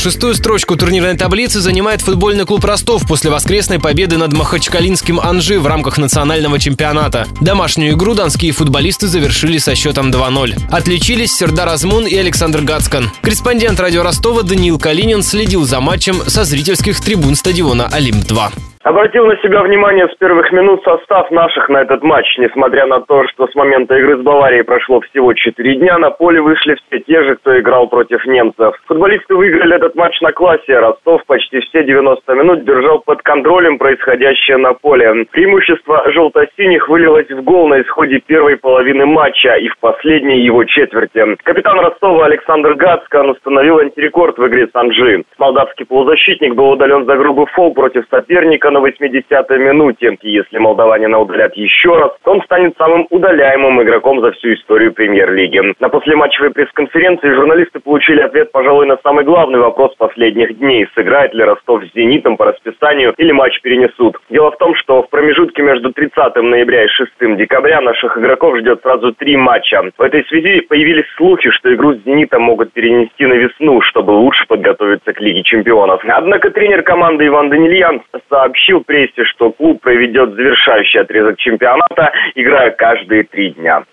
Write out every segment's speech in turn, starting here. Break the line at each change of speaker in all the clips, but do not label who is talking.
Шестую строчку турнирной таблицы занимает футбольный клуб Ростов после воскресной победы над Махачкалинским Анжи в рамках национального чемпионата. Домашнюю игру донские футболисты завершили со счетом 2-0. Отличились Сердар Азмун и Александр Гацкан. Корреспондент радио Ростова Даниил Калинин следил за матчем со зрительских трибун стадиона «Олимп-2».
Обратил на себя внимание с первых минут состав наших на этот матч. Несмотря на то, что с момента игры с Баварией прошло всего 4 дня, на поле вышли все те же, кто играл против немцев. Футболисты выиграли этот матч на классе. Ростов почти все 90 минут держал под контролем происходящее на поле. Преимущество желто-синих вылилось в гол на исходе первой половины матча и в последней его четверти. Капитан Ростова Александр Гацкан установил антирекорд в игре с Анжи. Молдавский полузащитник был удален за грубый фол против соперника на 80-й минуте. Если молдаванина удалят еще раз, то он станет самым удаляемым игроком за всю историю премьер-лиги. На послематчевой пресс-конференции журналисты получили ответ, пожалуй, на самый главный вопрос последних дней. Сыграет ли Ростов с «Зенитом» по расписанию или матч перенесут? Дело в том, что в промежутке между 30 ноября и 6 декабря наших игроков ждет сразу три матча. В этой связи появились слухи, что игру с «Зенитом» могут перенести на весну, чтобы лучше подготовиться к Лиге чемпионов. Однако тренер команды Иван Данильян сообщил, сообщил прессе, что клуб проведет завершающий отрезок чемпионата, играя каждые три дня.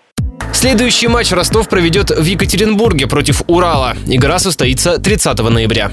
Следующий матч Ростов проведет в Екатеринбурге против Урала. Игра состоится 30 ноября.